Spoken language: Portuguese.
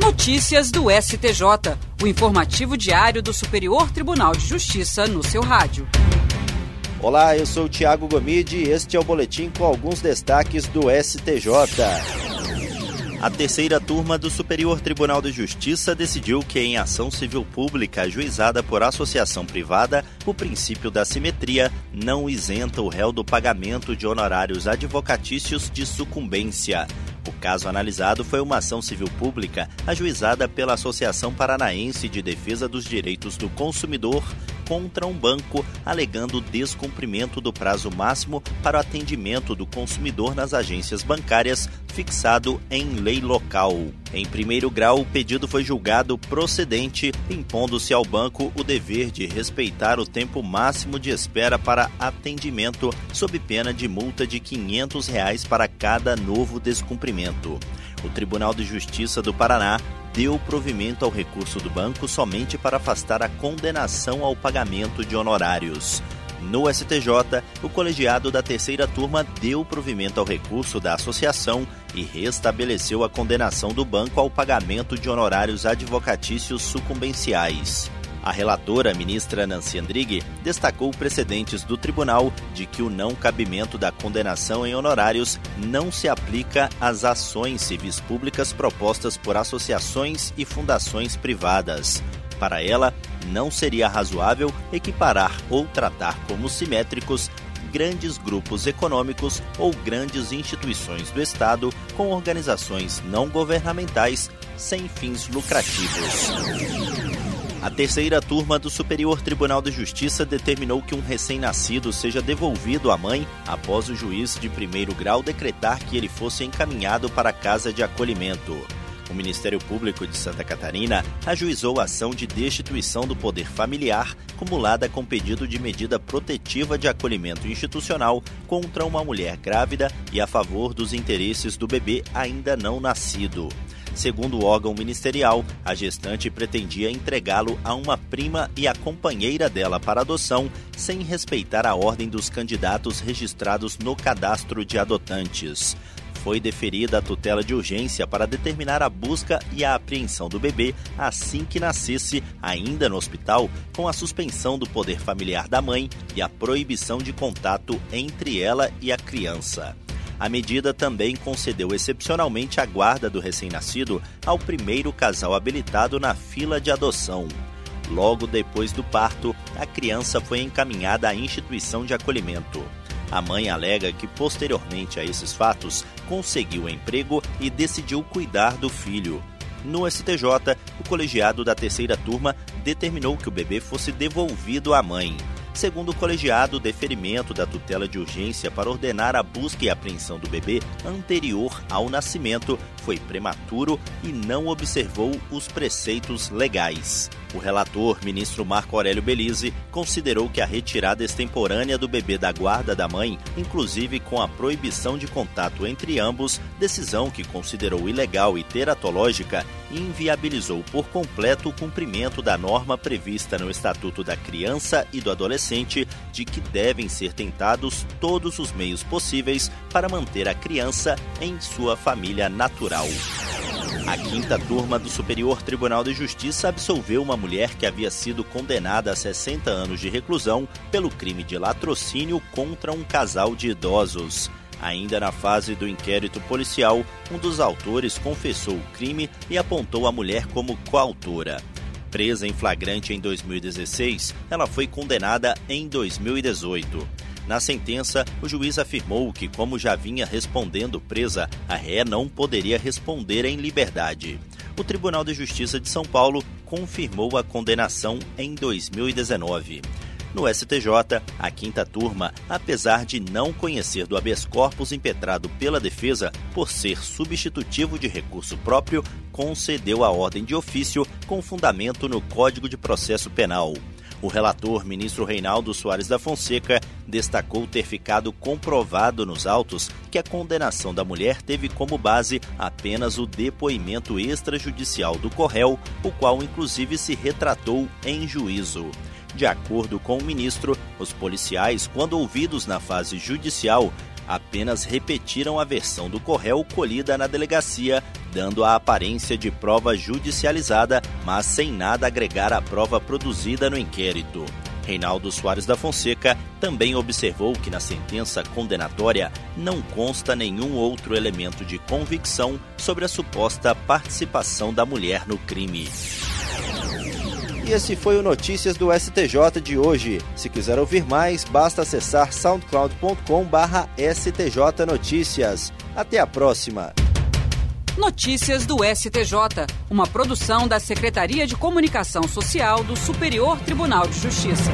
Notícias do STJ, o informativo diário do Superior Tribunal de Justiça no seu rádio. Olá, eu sou o Tiago Gomide e este é o boletim com alguns destaques do STJ. A terceira turma do Superior Tribunal de Justiça decidiu que, em ação civil pública ajuizada por associação privada, o princípio da simetria não isenta o réu do pagamento de honorários advocatícios de sucumbência. O caso analisado foi uma ação civil pública ajuizada pela Associação Paranaense de Defesa dos Direitos do Consumidor contra um banco alegando descumprimento do prazo máximo para o atendimento do consumidor nas agências bancárias fixado em lei local. Em primeiro grau, o pedido foi julgado procedente, impondo-se ao banco o dever de respeitar o tempo máximo de espera para atendimento, sob pena de multa de 500 reais para cada novo descumprimento. O Tribunal de Justiça do Paraná deu provimento ao recurso do banco somente para afastar a condenação ao pagamento de honorários. No STJ, o colegiado da terceira turma deu provimento ao recurso da associação e restabeleceu a condenação do banco ao pagamento de honorários advocatícios sucumbenciais. A relatora, ministra Nancy Andrighi, destacou precedentes do tribunal de que o não cabimento da condenação em honorários não se aplica às ações civis públicas propostas por associações e fundações privadas. Para ela, não seria razoável equiparar ou tratar como simétricos grandes grupos econômicos ou grandes instituições do Estado com organizações não governamentais sem fins lucrativos. A terceira turma do Superior Tribunal de Justiça determinou que um recém-nascido seja devolvido à mãe após o juiz de primeiro grau decretar que ele fosse encaminhado para a casa de acolhimento. O Ministério Público de Santa Catarina ajuizou a ação de destituição do poder familiar cumulada com pedido de medida protetiva de acolhimento institucional contra uma mulher grávida e a favor dos interesses do bebê ainda não nascido. Segundo o órgão ministerial, a gestante pretendia entregá-lo a uma prima e a companheira dela para adoção, sem respeitar a ordem dos candidatos registrados no cadastro de adotantes. Foi deferida a tutela de urgência para determinar a busca e a apreensão do bebê assim que nascesse, ainda no hospital, com a suspensão do poder familiar da mãe e a proibição de contato entre ela e a criança. A medida também concedeu excepcionalmente a guarda do recém-nascido ao primeiro casal habilitado na fila de adoção. Logo depois do parto, a criança foi encaminhada à instituição de acolhimento. A mãe alega que, posteriormente a esses fatos, conseguiu emprego e decidiu cuidar do filho. No STJ, o colegiado da terceira turma determinou que o bebê fosse devolvido à mãe. Segundo o colegiado, o deferimento da tutela de urgência para ordenar a busca e apreensão do bebê anterior ao nascimento foi prematuro e não observou os preceitos legais. O relator, ministro Marco Aurélio Belize, considerou que a retirada extemporânea do bebê da guarda da mãe, inclusive com a proibição de contato entre ambos, decisão que considerou ilegal e teratológica, inviabilizou por completo o cumprimento da norma prevista no Estatuto da Criança e do Adolescente de que devem ser tentados todos os meios possíveis para manter a criança em sua família natural. A quinta turma do Superior Tribunal de Justiça absolveu uma mulher que havia sido condenada a 60 anos de reclusão pelo crime de latrocínio contra um casal de idosos. Ainda na fase do inquérito policial, um dos autores confessou o crime e apontou a mulher como coautora. Presa em flagrante em 2016, ela foi condenada em 2018. Na sentença, o juiz afirmou que, como já vinha respondendo presa, a ré não poderia responder em liberdade. O Tribunal de Justiça de São Paulo confirmou a condenação em 2019. No STJ, a quinta turma, apesar de não conhecer do habeas corpus impetrado pela defesa por ser substitutivo de recurso próprio, concedeu a ordem de ofício com fundamento no Código de Processo Penal. O relator, ministro Reinaldo Soares da Fonseca, destacou ter ficado comprovado nos autos que a condenação da mulher teve como base apenas o depoimento extrajudicial do Corréu, o qual inclusive se retratou em juízo. De acordo com o ministro, os policiais, quando ouvidos na fase judicial, apenas repetiram a versão do Corréu colhida na delegacia, dando a aparência de prova judicializada, mas sem nada agregar à prova produzida no inquérito. Reinaldo Soares da Fonseca também observou que na sentença condenatória não consta nenhum outro elemento de convicção sobre a suposta participação da mulher no crime. E esse foi o Notícias do STJ de hoje. Se quiser ouvir mais, basta acessar soundcloud.com/stj notícias. Até a próxima. Notícias do STJ, uma produção da Secretaria de Comunicação Social do Superior Tribunal de Justiça.